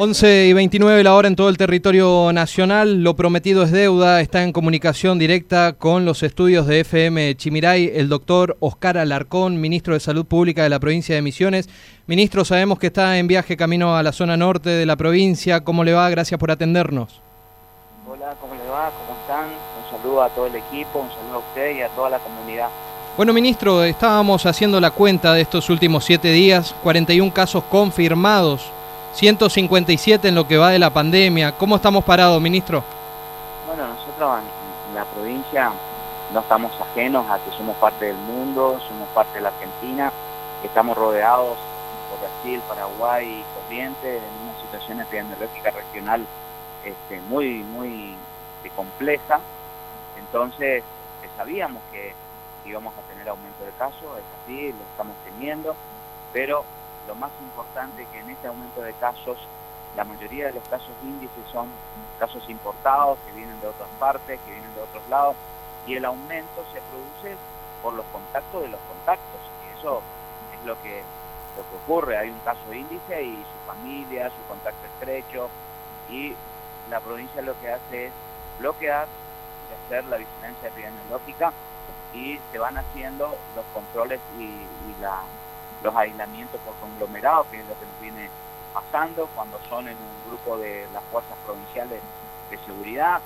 11 y 29 la hora en todo el territorio nacional. Lo prometido es deuda. Está en comunicación directa con los estudios de FM Chimiray el doctor Oscar Alarcón, ministro de Salud Pública de la provincia de Misiones. Ministro, sabemos que está en viaje camino a la zona norte de la provincia. ¿Cómo le va? Gracias por atendernos. Hola, ¿cómo le va? ¿Cómo están? Saludo a todo el equipo, un saludo a usted y a toda la comunidad. Bueno, ministro, estábamos haciendo la cuenta de estos últimos siete días, 41 casos confirmados, 157 en lo que va de la pandemia. ¿Cómo estamos parados, ministro? Bueno, nosotros en, la provincia no estamos ajenos a que somos parte del mundo, somos parte de la Argentina, estamos rodeados por Brasil, Paraguay y Corrientes en una situación epidemiológica regional este, muy, muy eh, compleja. Entonces, eh, sabíamos que íbamos a tener aumento de casos, es así, lo estamos teniendo, pero lo más importante es que en este aumento de casos, la mayoría de los casos índices son casos importados que vienen de otras partes, que vienen de otros lados, y el aumento se produce por los contactos de los contactos, y eso es lo que, lo que ocurre, hay un caso índice y su familia, su contacto estrecho, y la provincia lo que hace es bloquear hacer la vigilancia epidemiológica y se van haciendo los controles y, los aislamientos por conglomerados, que es lo que nos viene pasando cuando son en un grupo de las fuerzas provinciales de seguridad,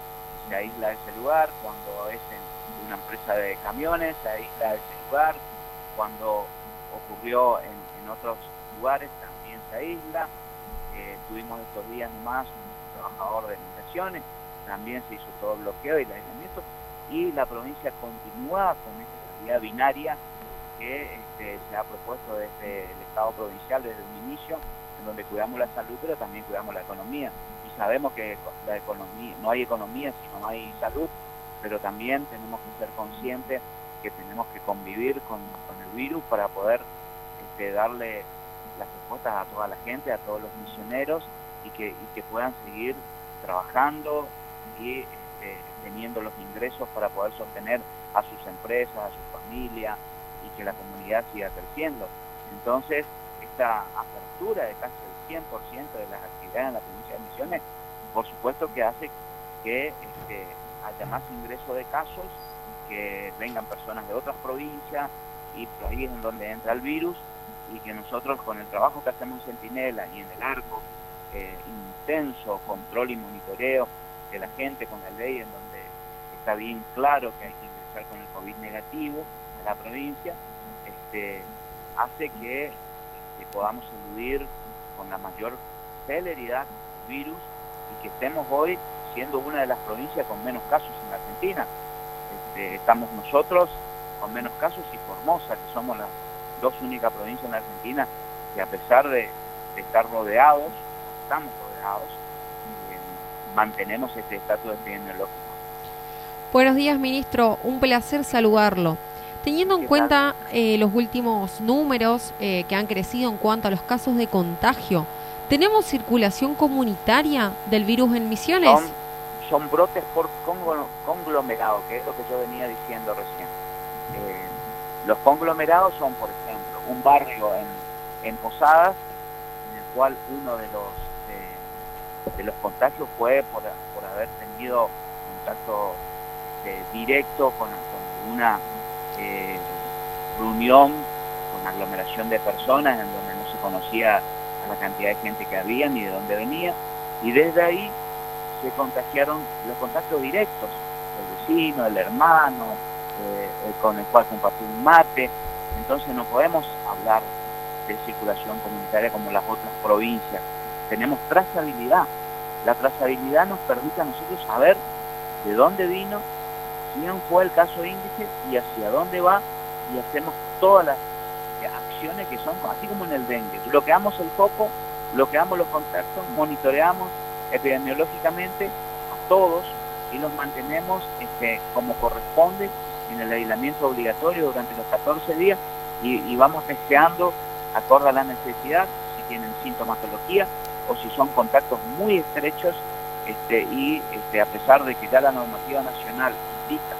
se aísla ese lugar, cuando es en una empresa de camiones, se aísla ese lugar, cuando ocurrió en, en otros lugares también se aísla, eh, tuvimos estos días más un trabajador de migraciones, también se hizo todo bloqueo y el aislamiento, y la provincia continúa con esta realidad binaria que este, se ha propuesto desde el Estado provincial, desde el inicio, en donde cuidamos la salud, pero también cuidamos la economía. Y sabemos que la economía, no hay economía si no hay salud, pero también tenemos que ser conscientes que tenemos que convivir con, con el virus para poder este, darle las respuestas a toda la gente, a todos los misioneros, y que, y que puedan seguir trabajando y este, teniendo los ingresos para poder sostener a sus empresas, a su familia y que la comunidad siga creciendo. Entonces, esta apertura de casi el 100% de las actividades en la provincia de Misiones, por supuesto que hace que este, haya más ingreso de casos, que vengan personas de otras provincias y por ahí es en donde entra el virus y que nosotros con el trabajo que hacemos en Centinela y en el arco, eh, intenso control y monitoreo de la gente con la ley en donde está bien claro que hay que ingresar con el COVID negativo a la provincia, este, hace que, que podamos eludir con la mayor celeridad el virus y que estemos hoy siendo una de las provincias con menos casos en la Argentina. Este, estamos nosotros con menos casos y Formosa, que somos las dos únicas provincias en la Argentina que a pesar de, estar rodeados, estamos rodeados, mantenemos este estatus epidemiológico. Buenos días, ministro. Un placer saludarlo. Teniendo en ¿Qué cuenta eh, los últimos números eh, que han crecido en cuanto a los casos de contagio, ¿tenemos circulación comunitaria del virus en Misiones? Son, son brotes por conglo- conglomerado, que es lo que yo venía diciendo recién. Eh, los conglomerados son, por ejemplo, un barrio en, en Posadas, en el cual uno de los, de, los contagios fue por, por haber tenido contacto eh, directo con, con una eh, reunión con aglomeración de personas en donde no se conocía a la cantidad de gente que había ni de dónde venía, y desde ahí se contagiaron los contactos directos, el vecino, el hermano, eh, con el cual compartió un mate, entonces no podemos hablar de circulación comunitaria como las otras provincias, tenemos trazabilidad, la trazabilidad nos permite a nosotros saber de dónde vino, quién fue el caso índice y hacia dónde va y hacemos todas las acciones que son así como en el dengue. Bloqueamos el foco, bloqueamos los contactos, monitoreamos epidemiológicamente a todos y los mantenemos este, como corresponde en el aislamiento obligatorio durante los 14 días y, y vamos deseando acorde a la necesidad, si tienen sintomatología o si son contactos muy estrechos este, y este, a pesar de que ya la normativa nacional indica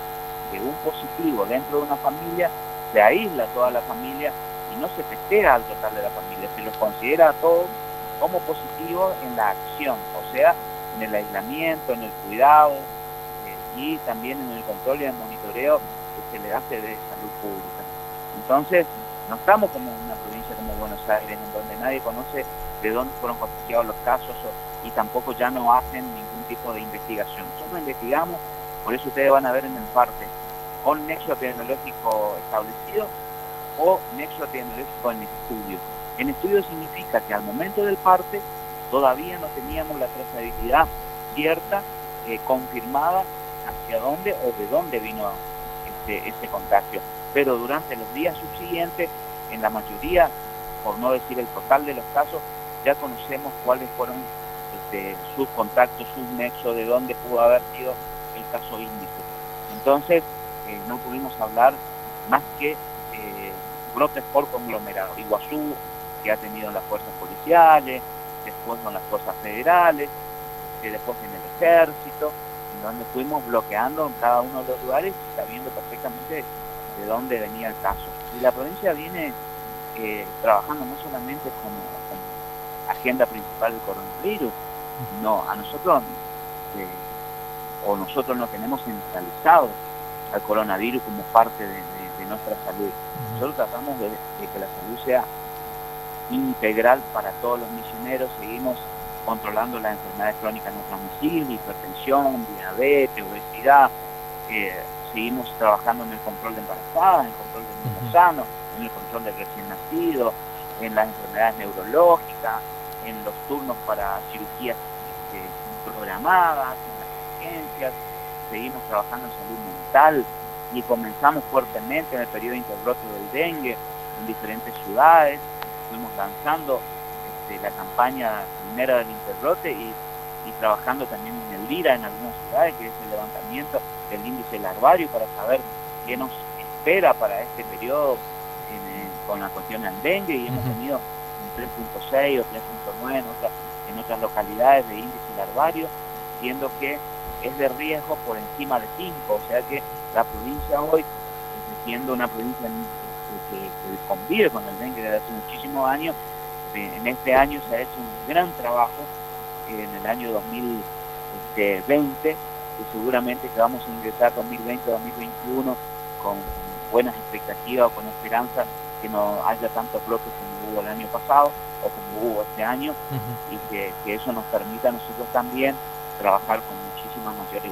que un positivo dentro de una familia se aísla toda la familia y no se festeja al total de la familia, se los considera a todos como positivos en la acción, o sea, en el aislamiento, en el cuidado eh, y también en el control y el monitoreo que se le hace de salud pública. Entonces, no estamos como en una provincia como Buenos Aires, en donde nadie conoce de dónde fueron contagiados los casos o- y tampoco ya no hacen ningún tipo de investigación. Nosotros investigamos, por eso ustedes van a ver en el parte, con nexo epidemiológico establecido o nexo epidemiológico en estudio. En estudio significa que al momento del parte todavía no teníamos la trazabilidad cierta, eh, confirmada, hacia dónde o de dónde vino este, este contagio. Pero durante los días subsiguientes, en la mayoría, por no decir el total de los casos, ya conocemos cuáles fueron este, sus contactos, sus nexos, de dónde pudo haber sido el caso índice. Entonces, eh, no pudimos hablar más que eh, brotes por conglomerado. Iguazú, que ha tenido en las fuerzas policiales, después con las fuerzas federales, que después en el ejército, en donde fuimos bloqueando en cada uno de los lugares, sabiendo perfectamente de dónde venía el caso. Y la provincia viene eh, trabajando no solamente como, como agenda principal del coronavirus, no, a nosotros, eh, o nosotros no tenemos centralizado al coronavirus como parte de, de- de nuestra salud. Nosotros tratamos de, de que la salud sea integral para todos los misioneros, seguimos controlando las enfermedades crónicas no transmisibles, hipertensión, diabetes, obesidad, eh, seguimos trabajando en el control de embarazadas, en el control de niños sanos, en el control del recién nacido, en las enfermedades neurológicas, en los turnos para cirugías este, programadas, en las urgencias, seguimos trabajando en salud mental y comenzamos fuertemente en el periodo de interbrote del dengue en diferentes ciudades, fuimos lanzando este, la campaña primera del interbrote y, y trabajando también en el LIRA en algunas ciudades, que es el levantamiento del índice larvario para saber qué nos espera para este periodo en, con la cuestión del dengue. Y hemos tenido un 3.6 o 3.9 en otras, en localidades de índice larvario, siendo que es de riesgo por encima de 5, o sea que la provincia hoy, siendo una provincia en- que, convive con el dengue desde hace muchísimos años, eh, en este año se ha hecho un gran trabajo eh, en el año 2020, que seguramente que vamos a ingresar 2020-2021 con buenas expectativas o con esperanza que no haya tantos bloques como hubo el año pasado o como hubo este año y que, que eso nos permita a nosotros también trabajar con muchísima mayor.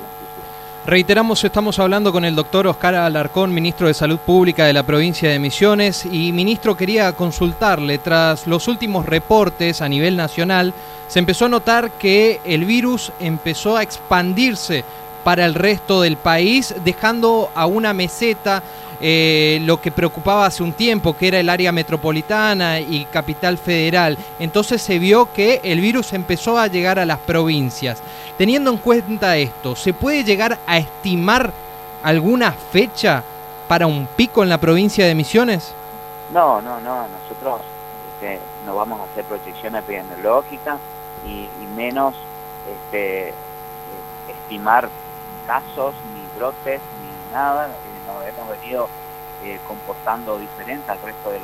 Reiteramos, estamos hablando con el doctor Oscar Alarcón, ministro de Salud Pública de la provincia de Misiones. Y ministro, quería consultarle, tras los últimos reportes a nivel nacional, se empezó a notar que el virus empezó a expandirse para el resto del país, dejando a una meseta eh, lo que preocupaba hace un tiempo, que era el área metropolitana y capital federal. Entonces se vio que el virus empezó a llegar a las provincias. Teniendo en cuenta esto, ¿se puede llegar a estimar alguna fecha para un pico en la provincia de Misiones? No, no, no, nosotros este, no vamos a hacer proyección epidemiológica y, y menos este, eh, estimar casos, ni brotes, ni nada. Eh, nos hemos venido eh, comportando diferente al resto de,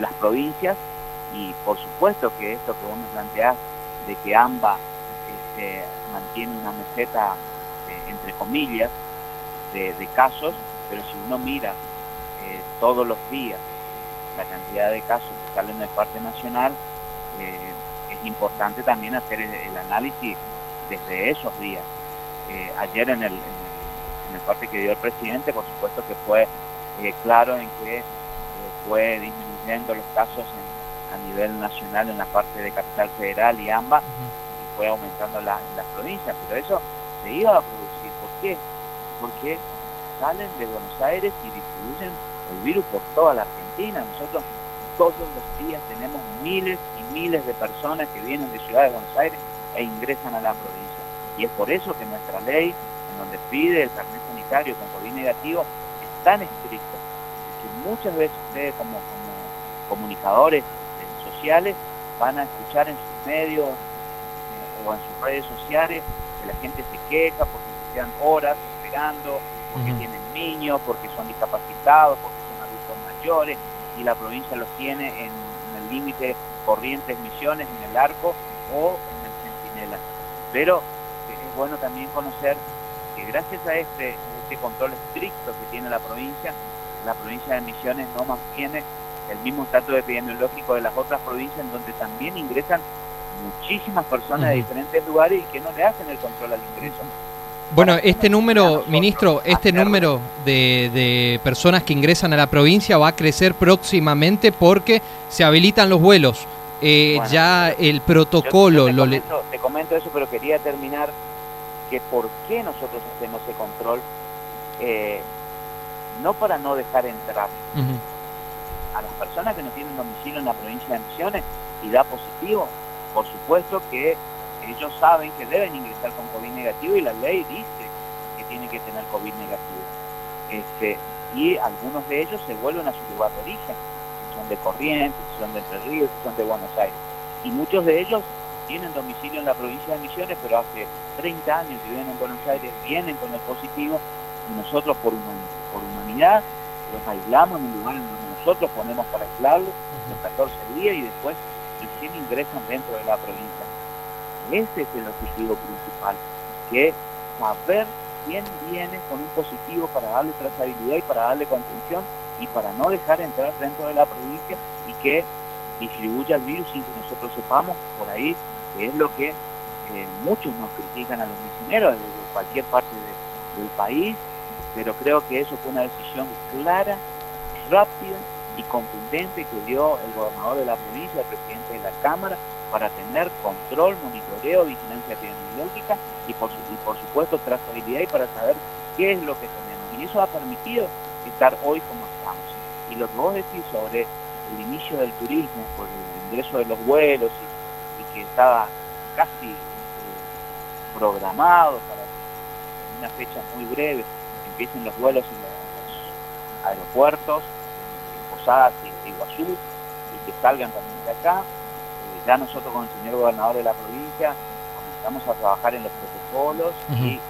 las provincias y por supuesto que esto que vos me planteás de que AMBA este, mantiene una meseta, eh, entre comillas, de, casos, pero si uno mira todos los días la cantidad de casos que salen del parte nacional, es importante también hacer el análisis desde esos días. Eh, ayer en el, en, parte que dio el presidente, por supuesto que fue eh, claro en que eh, fue disminuyendo los casos en- a nivel nacional en la parte de Capital Federal y AMBA, y fue aumentando la- en las provincias, pero eso se iba a producir. ¿Por qué? Porque salen de Buenos Aires y distribuyen el virus por toda la Argentina. Nosotros todos los días tenemos miles y miles de personas que vienen de Ciudad de Buenos Aires e ingresan a la provincia. Y es por eso que nuestra ley, en donde pide el carnet sanitario con COVID negativo, es tan estricto, que muchas veces ustedes como, como comunicadores sociales van a escuchar en sus medios eh, o en sus redes sociales que la gente se queja porque se quedan horas agregando, porque tienen niños, porque son discapacitados, porque son adultos mayores, y la provincia los tiene en, en el límite Corrientes, Misiones, en el Arco o en el Centinela. Pero bueno también conocer que gracias a este, este control estricto que tiene la provincia, la provincia de Misiones no mantiene el mismo estatus epidemiológico de las otras provincias en donde también ingresan muchísimas personas de diferentes lugares y que no le hacen el control al ingreso. Bueno, Para este número, nosotros ministro, este hacerlo. número de, de personas que ingresan a la provincia va a crecer próximamente porque se habilitan los vuelos. Eh, Bueno, ya el protocolo yo te, lo le- comento, te comento eso, pero quería terminar que por qué nosotros hacemos ese control, eh, no para no dejar entrar a las personas que no tienen domicilio en la provincia de Misiones y da positivo, por supuesto que ellos saben que deben ingresar con COVID negativo y la ley dice que tienen que tener COVID negativo. Este, y algunos de ellos se vuelven a su lugar de origen, son de Corrientes, si son de Entre Ríos, si son de Buenos Aires. Y muchos de ellos tienen domicilio en la provincia de Misiones, pero hace 30 años que viven en Buenos Aires, vienen con el positivo y nosotros por, human- por humanidad los aislamos en un lugar en donde nosotros ponemos para aislarlos los 14 días y después recién ingresan dentro de la provincia. Ese es el objetivo principal, que saber quién viene con un positivo para darle trazabilidad y para darle contención y para no dejar entrar dentro de la provincia y que distribuya el virus sin que nosotros sepamos por ahí, que es lo que eh, muchos nos critican a los misioneros desde cualquier parte de- del país, pero creo que eso fue una decisión clara, rápida y contundente que dio el gobernador de la provincia, el presidente de la Cámara, para tener control, monitoreo, vigilancia epidemiológica y por, y por supuesto trazabilidad y para saber qué es lo que tenemos. Y eso ha permitido estar hoy como estamos. Y lo que vos decís sobre el inicio del turismo, por el ingreso de los vuelos y que estaba casi eh, programado para que en una fecha muy breve empiecen los vuelos en los aeropuertos, en Posadas y Iguazú, y que salgan también de acá. Eh, ya nosotros con el señor gobernador de la provincia comenzamos a trabajar en los protocolos y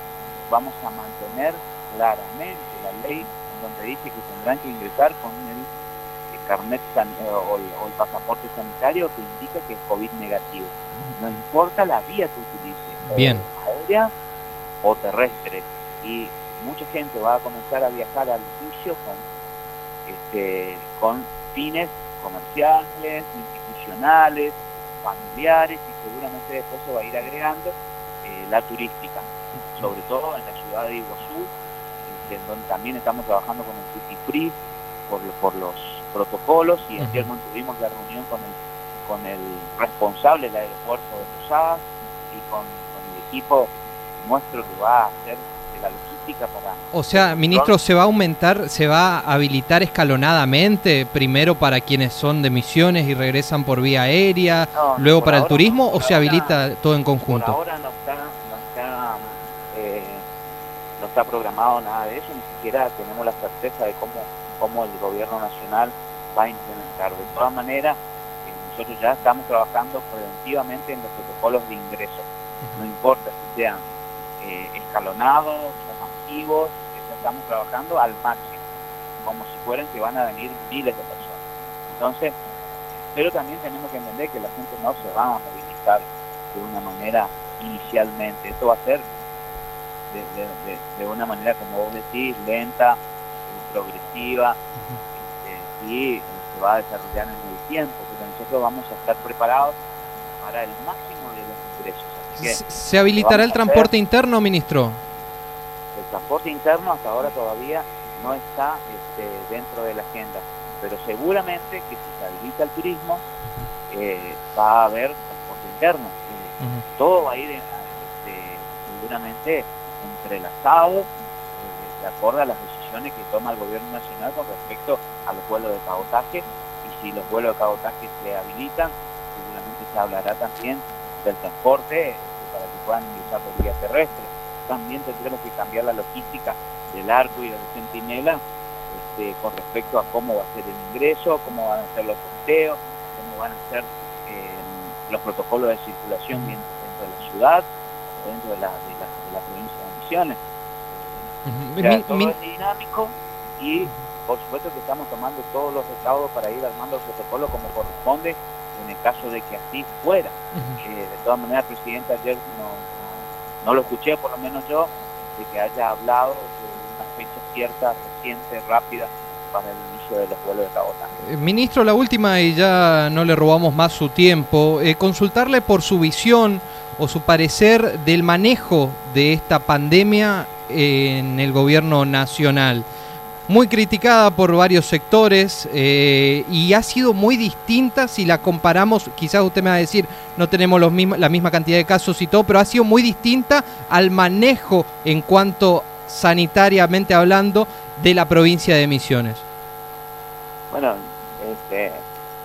vamos a mantener claramente la ley en donde dice que tendrán que ingresar con el carnet san- eh, o, el, o el pasaporte sanitario que indica que es COVID negativo. No importa la vía que utilice, Bien. aérea o terrestre. Y mucha gente va a comenzar a viajar al con, este, con fines comerciales, institucionales, familiares y seguramente después se va a ir agregando eh, la turística, sobre todo en la ciudad de Iguazú, en donde también estamos trabajando con el Duty Free por, por los protocolos y ayer Ujú. mantuvimos la reunión con el, con el responsable del aeropuerto de Posadas y con, con el equipo nuestro que va a hacer de la logística para O sea, ministro, ¿se va a aumentar, se va a habilitar escalonadamente, primero para quienes son de misiones y regresan por vía aérea, No, luego para el turismo, no, o se ahora- habilita todo en Por conjunto? ahora no está, no está, eh, no está programado nada de eso, ni siquiera tenemos la certeza de cómo, cómo el gobierno nacional va a implementar. De todas maneras, eh, nosotros ya estamos trabajando preventivamente en los protocolos de ingreso. No importa si sean eh, escalonados o masivos, eh, ya estamos trabajando al máximo, como si fueran que van a venir miles de personas. Entonces, pero también tenemos que entender que la gente no se va a movilizar de una manera inicialmente. Esto va a ser de, de- de- de una manera, como vos decís, lenta, progresiva, este, y se va a desarrollar en el tiempo, pero nosotros vamos a estar preparados para el máximo de los ingresos. Así que ¿Se- ¿Se habilitará el hacer- transporte interno, ministro? el transporte interno hasta ahora todavía no está este, dentro de la agenda, pero seguramente que si se habilita el turismo, eh, va a haber transporte interno. Eh, todo va a ir este, seguramente entrelazado eh, de acuerdo a las que toma el gobierno nacional con respecto a los vuelos de cabotaje y si los vuelos de cabotaje se habilitan seguramente se hablará también del transporte este, para que puedan ingresar por vía terrestre también tendremos que cambiar la logística del arco y del centinela este, con respecto a cómo va a ser el ingreso, cómo van a ser los sorteos, cómo van a ser eh, los protocolos de circulación dentro, dentro de la ciudad, dentro de la, de la, de la provincia de Misiones. O sea, Min- todo min- es dinámico y por supuesto que estamos tomando todos los recaudos para ir armando el protocolo como corresponde en el caso de que así fuera. Ujú. Eh, de todas maneras, el presidente ayer no, no, no lo escuché, por lo menos yo, de que haya hablado de una fecha cierta, reciente, rápida para el inicio de los vuelos de cabotaje. Eh, Ministro, la última y ya no le robamos más su tiempo, eh, consultarle por su visión o su parecer del manejo de esta pandemia en el gobierno nacional. Muy criticada por varios sectores eh, y ha sido muy distinta si la comparamos, quizás usted me va a decir, no tenemos los misma- la misma cantidad de casos y todo, pero ha sido muy distinta al manejo en cuanto sanitariamente hablando de la provincia de Misiones. Bueno, este,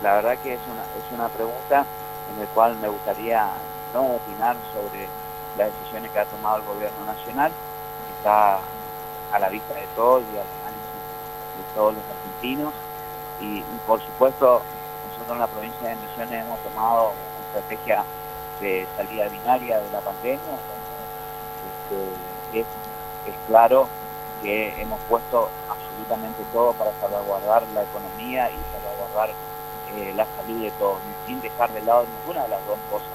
la verdad que es una, es una pregunta en la cual me gustaría no opinar sobre las decisiones que ha tomado el gobierno nacional, está a la vista de todos y al análisis de todos los argentinos. Y, por supuesto, nosotros en la provincia de Misiones hemos tomado una estrategia de salida binaria de la pandemia. Este, es, claro que hemos puesto absolutamente todo para salvaguardar la economía y salvaguardar eh, la salud de todos, sin dejar de lado ninguna de las dos cosas.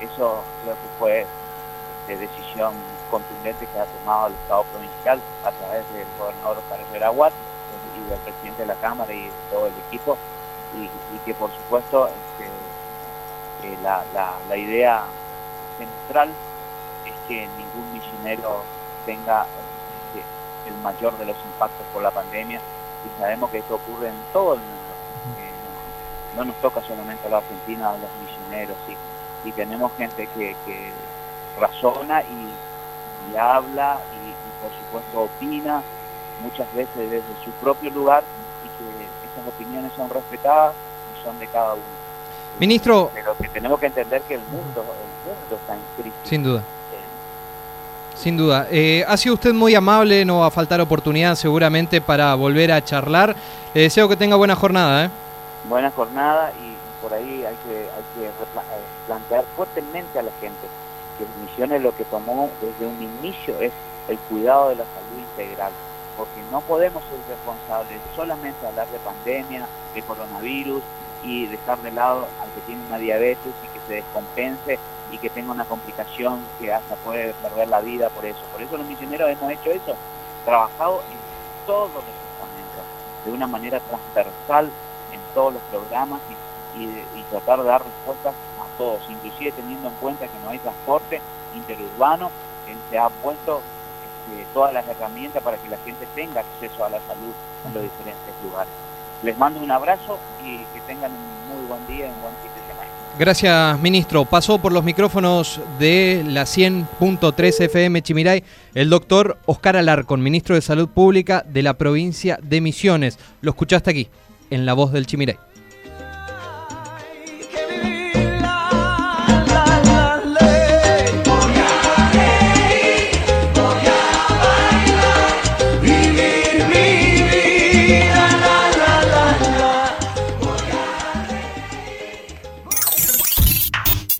Eso creo que fue de decisión contundente que ha tomado el Estado provincial a través del gobernador Oscar Herrera y del presidente de la Cámara y todo el equipo, y, que por supuesto este, eh, la, la, la idea central es que ningún misionero tenga este, el mayor de los impactos por la pandemia. Y sabemos que esto ocurre en todo el mundo. Eh, no, no nos toca solamente a la Argentina, a los misioneros, y, y tenemos gente que, que razona y, y habla y, y por supuesto opina muchas veces desde su propio lugar y que esas opiniones son respetadas y son de cada uno. Ministro, Pero que tenemos que entender que el mundo, el mundo está en crisis. sin duda. Eh, Sin duda. Eh, ha sido usted muy amable, no va a faltar oportunidad seguramente para volver a charlar. Le deseo que tenga buena jornada. ¿eh? buena jornada y por ahí hay que, hay que eh, plantear fuertemente a la gente que Misiones lo que tomó desde un inicio es el cuidado de la salud integral, porque no podemos ser responsables solamente hablar de pandemia, de coronavirus y dejar de lado al que tiene una diabetes y que se descompense y que tenga una complicación que hasta puede perder la vida por eso. Por eso los misioneros hemos hecho eso, trabajado en todos los estamentos, de una manera transversal en todos los programas y, tratar de dar respuestas todos, inclusive teniendo en cuenta que no hay transporte interurbano, que se ha puesto este, todas las herramientas para que la gente tenga acceso a la salud en los diferentes lugares. Les mando un abrazo y que tengan un muy buen día y un buen fin de semana. Gracias, ministro. Pasó por los micrófonos de la 100.3 FM Chimiray el doctor Oscar Alarcón, ministro de Salud Pública de la provincia de Misiones. Lo escuchaste aquí, en La Voz del Chimiray.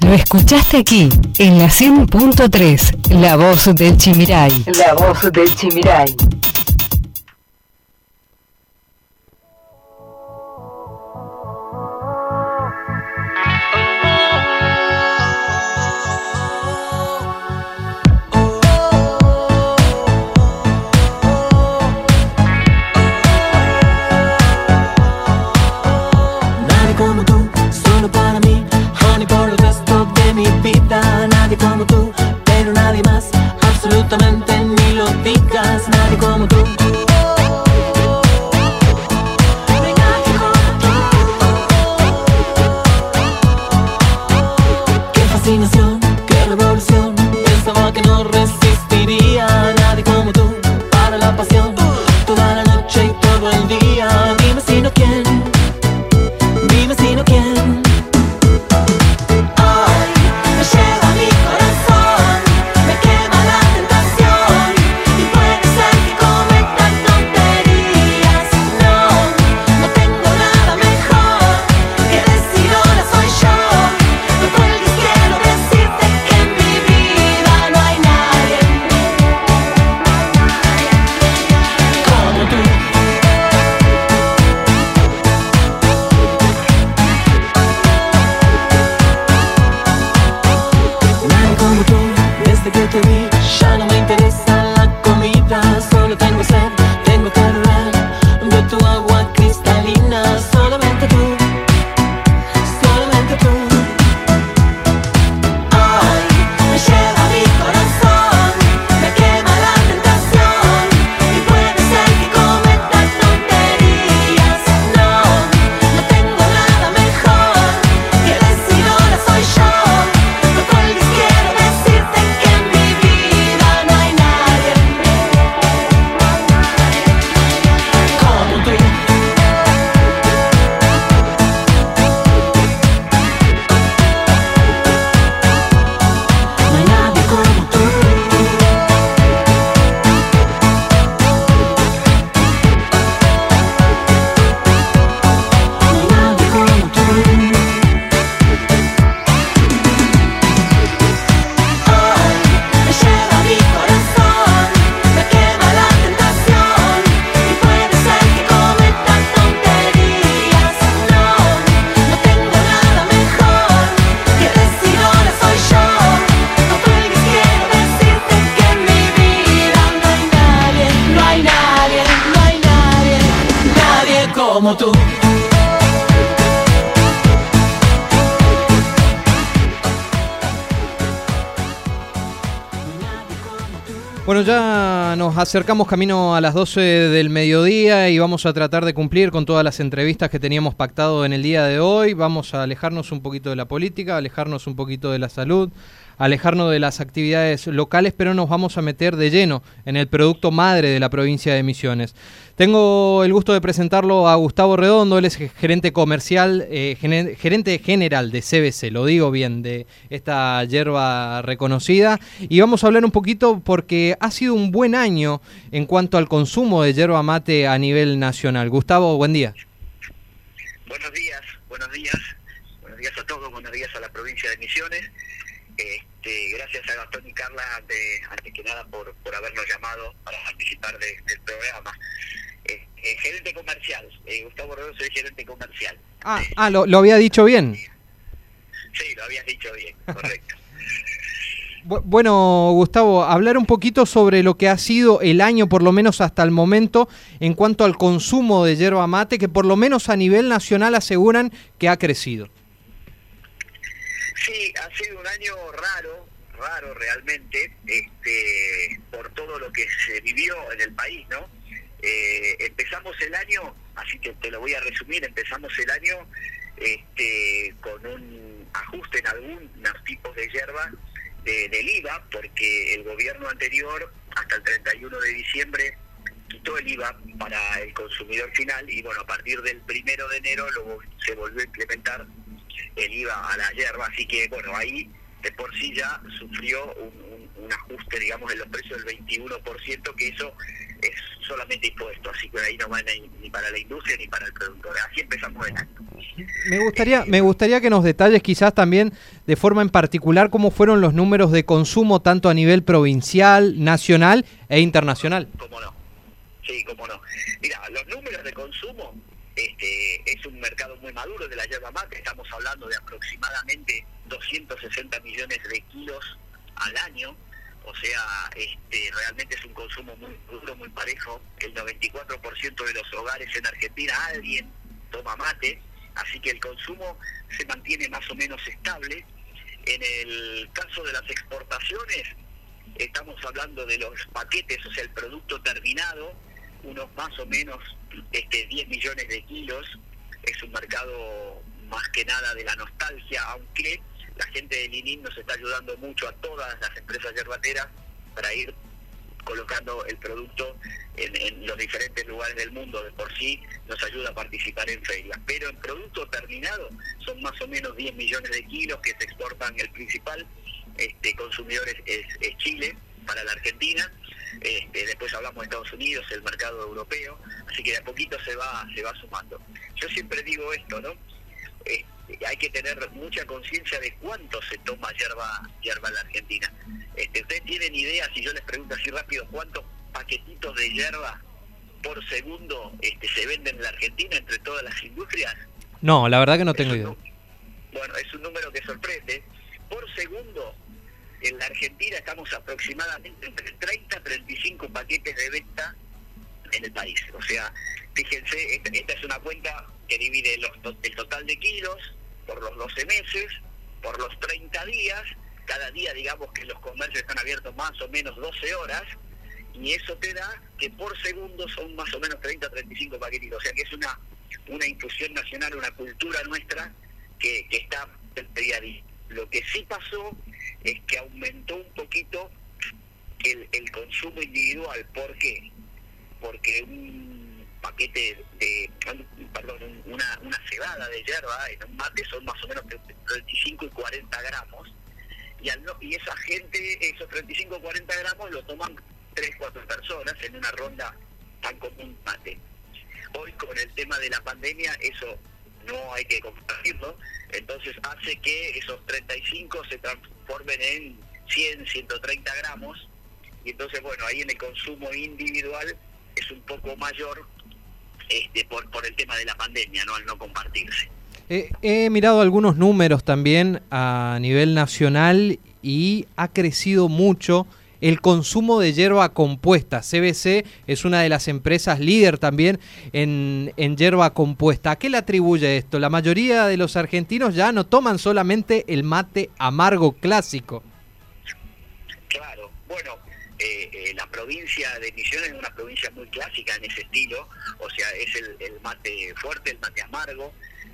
Lo escuchaste aquí, en la 100.3, La Voz del Chimiray. La Voz del Chimiray. Acercamos camino a las 12 del mediodía y vamos a tratar de cumplir con todas las entrevistas que teníamos pactado en el día de hoy. Vamos a alejarnos un poquito de la política, alejarnos un poquito de la salud, alejarnos de las actividades locales, pero nos vamos a meter de lleno en el producto madre de la provincia de Misiones. Tengo el gusto de presentarlo a Gustavo Redondo, él es gerente comercial, eh, gerente general de CBC, lo digo bien, de esta hierba reconocida. Y vamos a hablar un poquito porque ha sido un buen año en cuanto al consumo de hierba mate a nivel nacional. Gustavo, buen día. Buenos días, buenos días, buenos días a todos, buenos días a la provincia de Misiones. Este, gracias a Gastón y Carla, de, antes que nada, por, por habernos llamado para participar de, del programa. Eh, eh, gerente comercial, eh, Gustavo Rodríguez, soy gerente comercial. Ah, ah lo, lo había dicho bien. Sí, lo habías dicho bien, correcto. Bueno, Gustavo, hablar un poquito sobre lo que ha sido el año, por lo menos hasta el momento, en cuanto al consumo de yerba mate, que por lo menos a nivel nacional aseguran que ha crecido. Sí, ha sido un año raro, raro realmente, este, por todo lo que se vivió en el país, ¿no? Eh, empezamos el año, así que te lo voy a resumir, empezamos el año este, con un ajuste en algunos tipos de hierba de, del IVA, porque el gobierno anterior, hasta el 31 de diciembre, quitó el IVA para el consumidor final y bueno, a partir del primero de enero luego se volvió a implementar el IVA a la hierba, así que bueno, ahí de por sí ya sufrió un, un, un ajuste, digamos, en los precios del 21%, que eso es solamente impuesto, así que ahí no van ni, ni para la industria ni para el productor. Así empezamos el año. Me gustaría, me gustaría que nos detalles quizás también de forma en particular cómo fueron los números de consumo tanto a nivel provincial, nacional e internacional. ¿Cómo no? Sí, cómo no. Mira, los números de consumo este, es un mercado muy maduro de la yerba mate, estamos hablando de aproximadamente 260 millones de kilos al año, o sea, este, realmente es un consumo muy duro, muy parejo. El 94% de los hogares en Argentina alguien toma mate, así que el consumo se mantiene más o menos estable. En el caso de las exportaciones, estamos hablando de los paquetes, o sea, el producto terminado, unos más o menos este, 10 millones de kilos. Es un mercado más que nada de la nostalgia, aunque la gente de Linin nos está ayudando mucho a todas las empresas yerbateras para ir colocando el producto en, los diferentes lugares del mundo. De por sí nos ayuda a participar en ferias. Pero en producto terminado son más o menos 10 millones de kilos que se exportan. El principal este, consumidor es Chile para la Argentina. Este, después hablamos de Estados Unidos, el mercado europeo, así que de a poquito se va, se va sumando. Yo siempre digo esto, ¿no? Este, hay que tener mucha conciencia de cuánto se toma hierba, hierba en la Argentina. Este, ¿Ustedes tienen idea, si yo les pregunto así rápido, cuántos paquetitos de hierba por segundo este, se venden en la Argentina entre todas las industrias? No, la verdad que no tengo idea. Bueno, es un número que sorprende. Por segundo, en la Argentina estamos aproximadamente entre 30 a 35 paquetes de venta en el país. O sea, fíjense, esta, es una cuenta que divide el total de kilos por los 12 meses, por los 30 días. Cada día, digamos que los comercios están abiertos más o menos 12 horas. Y eso te da que por segundo son más o menos 30 a 35 paquetitos. O sea que es una, una infusión nacional, una cultura nuestra que, que está día a día. Lo que sí pasó es que aumentó un poquito el, el consumo individual. ¿Por qué? Porque un paquete de, perdón, una, una cebada de hierba en un mate son más o menos 35 y 40 gramos. Y, al y esa gente, esos 35 o 40 gramos lo toman 3, 4 personas en una ronda tan común mate. Hoy con el tema de la pandemia eso no hay que compartirlo, entonces hace que esos 35 se transformen en 100, 130 gramos, y entonces bueno, ahí en el consumo individual es un poco mayor este, por, por el tema de la pandemia, ¿no? al no compartirse. Eh, he mirado algunos números también a nivel nacional y ha crecido mucho el consumo de hierba compuesta. CBC es una de las empresas líder también en, en hierba compuesta. ¿A qué le atribuye esto? La mayoría de los argentinos ya no toman solamente el mate amargo clásico. Claro, bueno, eh, eh, la provincia de Misiones es una provincia muy clásica en ese estilo, o sea, es el, mate fuerte, el mate amargo,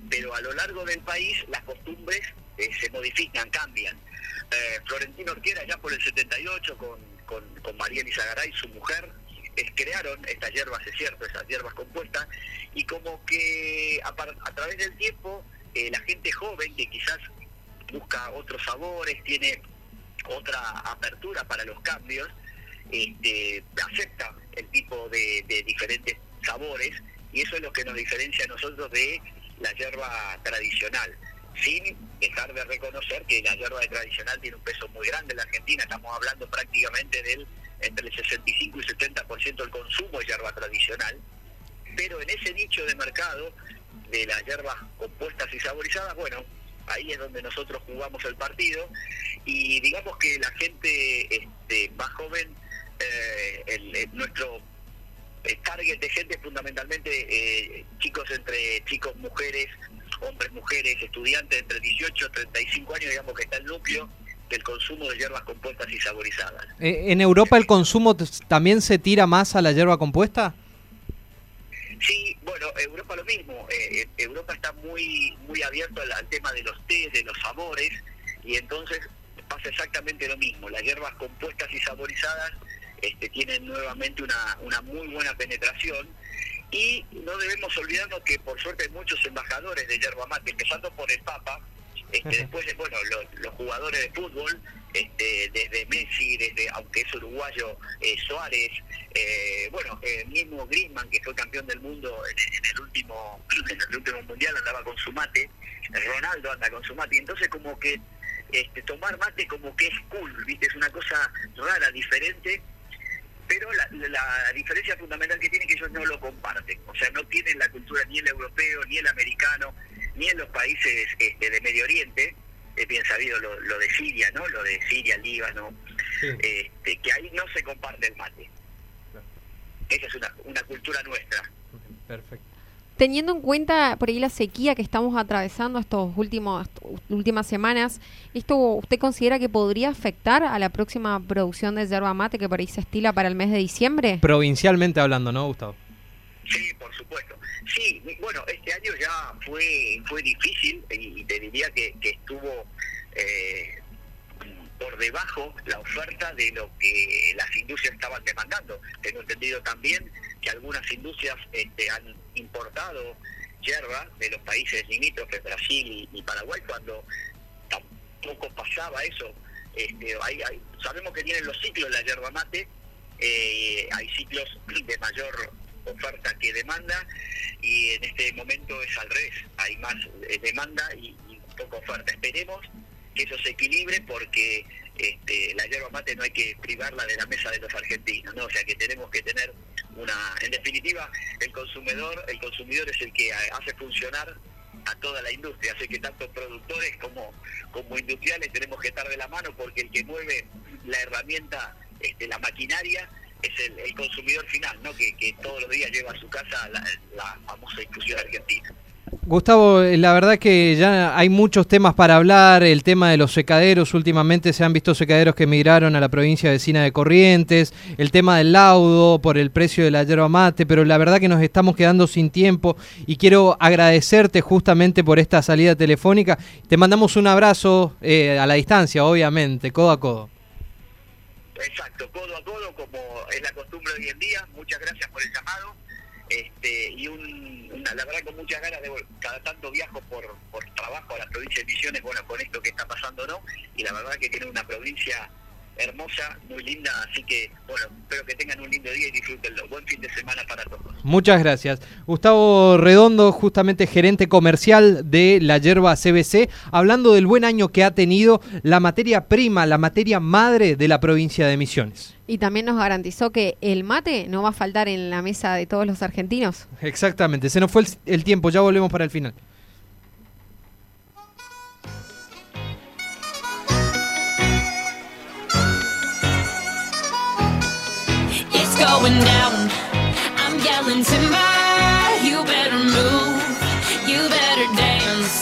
pero a lo largo del país las costumbres eh, se modifican, cambian. Eh, Florentino Orquera ya por el 78 con, con, con María Elizagaray, su mujer, eh, crearon estas hierbas, es cierto, esas hierbas compuestas, y como que a través del tiempo eh, la gente joven que quizás busca otros sabores, tiene otra apertura para los cambios, este, acepta el tipo de, de diferentes sabores y eso es lo que nos diferencia a nosotros de la hierba tradicional, sin dejar de reconocer que la hierba tradicional tiene un peso muy grande en la Argentina, estamos hablando prácticamente del entre el 65 y 70% del consumo de hierba tradicional, pero en ese nicho de mercado de las hierbas compuestas y saborizadas, bueno, ahí es donde nosotros jugamos el partido. Y digamos que la gente este, más joven, eh, el- nuestro target de gente fundamentalmente eh, chicos entre chicos, mujeres, hombres, mujeres, estudiantes entre 18 y 35 años, digamos que está el núcleo del consumo de hierbas compuestas y saborizadas. Eh, ¿En Europa el consumo también se tira más a la hierba compuesta? Sí, bueno, Europa lo mismo. Eh, eh, Europa está muy muy abierto al, al tema de los tés, de los sabores, y entonces pasa exactamente lo mismo. Las hierbas compuestas y saborizadas este, tienen nuevamente una, una muy buena penetración. Y no debemos olvidarnos que por suerte hay muchos embajadores de yerba mate, empezando por el Papa, este, después de, bueno, lo- los jugadores de fútbol, este, desde Messi, desde aunque es uruguayo eh, Suárez, eh, bueno, eh, mismo Griezmann que fue campeón del mundo en, en el último en el último mundial andaba con su mate, Ronaldo anda con su mate, y entonces como que este, tomar mate como que es cool, viste, es una cosa rara, diferente, pero la, la diferencia fundamental que tiene es que ellos no lo comparten, o sea, no tienen la cultura ni el europeo, ni el americano, ni en los países este, de Medio Oriente, es bien sabido lo, lo de Siria, ¿no? Lo de Siria, Líbano, este, que ahí no se comparte el mate. Esa es una, una cultura nuestra. Perfecto. Teniendo en cuenta por ahí la sequía que estamos atravesando estos últimos últimas semanas, ¿esto usted considera que podría afectar a la próxima producción de yerba mate que por ahí se estila para el mes de diciembre? Provincialmente hablando, ¿no, Gustavo? Sí, por supuesto. Sí, bueno, este año ya fue fue difícil y, y te diría que, que estuvo eh, por debajo la oferta de lo que las industrias estaban demandando. Tengo entendido también que algunas industrias este, han importado hierba de los países limítrofes, Brasil y, Paraguay, cuando tampoco pasaba eso. Este, hay- hay- sabemos que tienen los ciclos la yerba mate, eh, hay ciclos de mayor oferta que demanda y en este momento es al revés, hay más eh, demanda y, y poca oferta. Esperemos que eso se equilibre porque este, la yerba mate no hay que privarla de la mesa de los argentinos, ¿no? O sea que tenemos que tener una, en definitiva, el consumidor, el consumidor es el que hace funcionar a toda la industria, así que tanto productores como, como industriales tenemos que estar de la mano porque el que mueve la herramienta, este, la maquinaria, es el, el consumidor final, ¿no? Que, que todos los días lleva a su casa la, la famosa infusión argentina. Gustavo, eh, la verdad que ya hay muchos temas para hablar, el tema de los secaderos, últimamente se han visto secaderos que emigraron a la provincia vecina de Corrientes, el tema del laudo por el precio de la yerba mate, pero la verdad que nos estamos quedando sin tiempo y quiero agradecerte justamente por esta salida telefónica. Te mandamos un abrazo eh, a la distancia, obviamente, codo a codo. Exacto, codo a codo, como es la costumbre hoy en día. Muchas gracias por el llamado. Este, y un, una, la verdad con muchas ganas de cada tanto viajo por, por trabajo a la provincia de Misiones, bueno, con esto que está pasando, ¿no? Y la verdad que tiene una provincia hermosa, muy linda, así que, bueno, espero que tengan un lindo día y disfrútenlo. Buen fin de semana para todos. Muchas gracias. Gustavo Redondo, justamente gerente comercial de la yerba CBC, hablando del buen año que ha tenido la materia prima, la materia madre de la provincia de Misiones. Y también nos garantizó que el mate no va a faltar en la mesa de todos los argentinos. Exactamente, se nos fue el, el tiempo, ya volvemos para el final. going down. I'm yelling timber, you better move, you better dance.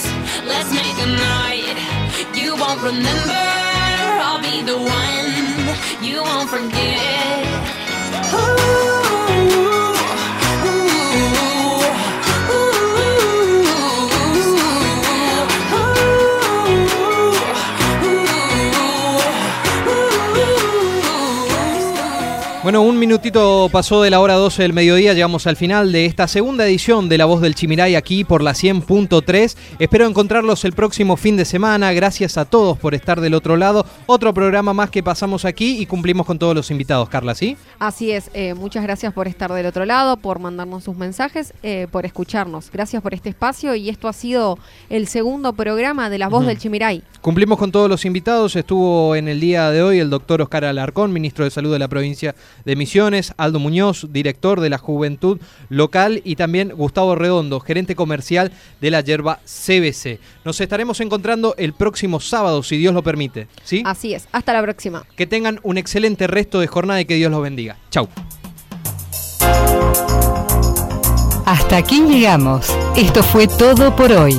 Let's make a night you won't remember. Bueno, un minutito pasó de la hora 12 del mediodía, llegamos al final de esta segunda edición de La Voz del Chimiray aquí por la 100.3. Espero encontrarlos el próximo fin de semana. Gracias a todos por estar del otro lado. Otro programa más que pasamos aquí y cumplimos con todos los invitados, Carla, ¿sí? Así es, eh, muchas gracias por estar del otro lado, por mandarnos sus mensajes, eh, por escucharnos. Gracias por este espacio y esto ha sido el segundo programa de La Voz del Chimiray. Cumplimos con todos los invitados. Estuvo en el día de hoy el doctor Oscar Alarcón, ministro de Salud de la provincia de Misiones, Aldo Muñoz, director de la Juventud Local y también Gustavo Redondo, gerente comercial de la yerba CBC. Nos estaremos encontrando el próximo sábado, si Dios lo permite. ¿sí? Así es, hasta la próxima. Que tengan un excelente resto de jornada y que Dios los bendiga. Chau. Hasta aquí llegamos. Esto fue todo por hoy.